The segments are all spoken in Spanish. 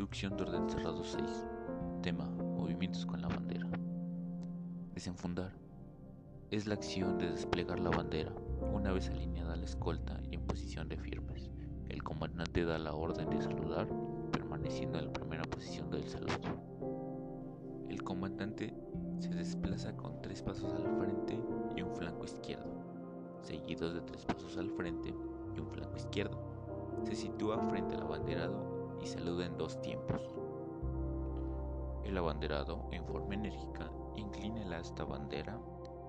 Instrucción de orden cerrado 6. Tema: Movimientos con la bandera. Desenfundar. Es la acción de desplegar la bandera una vez alineada la escolta y en posición de firmes. El comandante da la orden de saludar, permaneciendo en la primera posición del saludo. El comandante se desplaza con tres pasos al frente y un flanco izquierdo, seguidos de tres pasos al frente y un flanco izquierdo. Se sitúa frente al abanderado y saluda en dos tiempos. El abanderado, en forma enérgica, inclina la asta bandera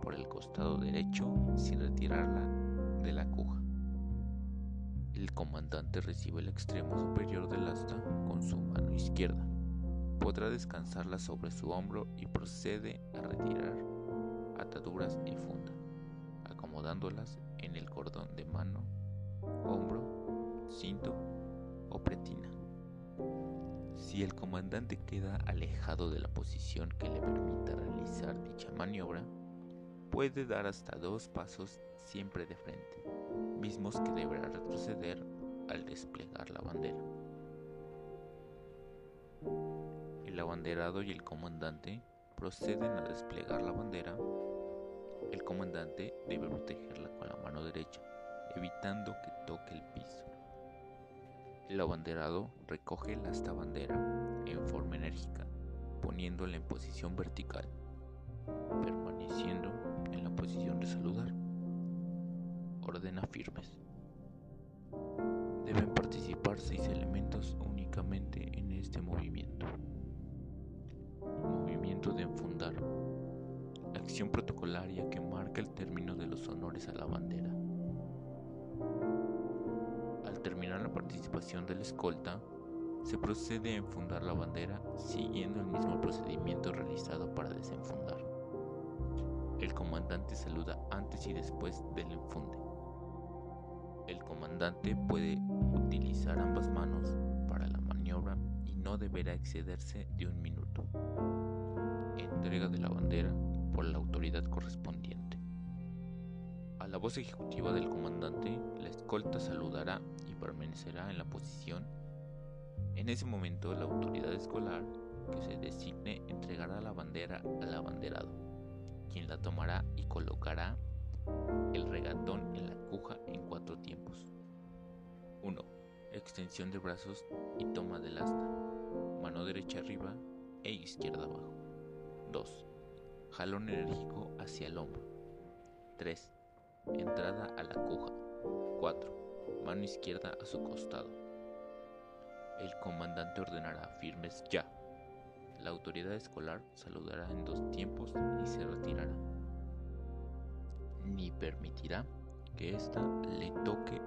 por el costado derecho sin retirarla de la cuja. El comandante recibe el extremo superior del asta con su mano izquierda. Podrá descansarla sobre su hombro y procede a retirar ataduras y funda, acomodándolas en el cordón de mano, hombro, cinto o pretina. Si el comandante queda alejado de la posición que le permita realizar dicha maniobra, puede dar hasta dos pasos siempre de frente, mismos que deberá retroceder al desplegar la bandera. El abanderado y el comandante proceden a desplegar la bandera. El comandante debe protegerla con la mano derecha, evitando que. El abanderado recoge la asta bandera en forma enérgica, poniéndola en posición vertical, permaneciendo en la posición de saludar. Ordena firmes. Deben participar seis elementos únicamente en este movimiento. Movimiento de enfundar. Acción protocolaria que marca el término de los honores a la bandera. La participación del escolta, se procede a enfundar la bandera siguiendo el mismo procedimiento realizado para desenfundar. El comandante saluda antes y después del enfunde. El comandante puede utilizar ambas manos para la maniobra y no deberá excederse de un minuto. Entrega de la bandera por la autoridad correspondiente. A la voz ejecutiva del comandante, la escolta saludará permanecerá en la posición. En ese momento, la autoridad escolar que se designe entregará la bandera al abanderado quien la tomará y colocará el regatón en la cuja en cuatro tiempos. 1. Extensión de brazos y toma del asta. Mano derecha arriba e izquierda abajo. 2. Jalón enérgico hacia el hombro. 3. Entrada a la cuja. 4. Mano izquierda a su costado. El comandante ordenará firmes ya. La autoridad escolar saludará en dos tiempos y se retirará. Ni permitirá que ésta le toque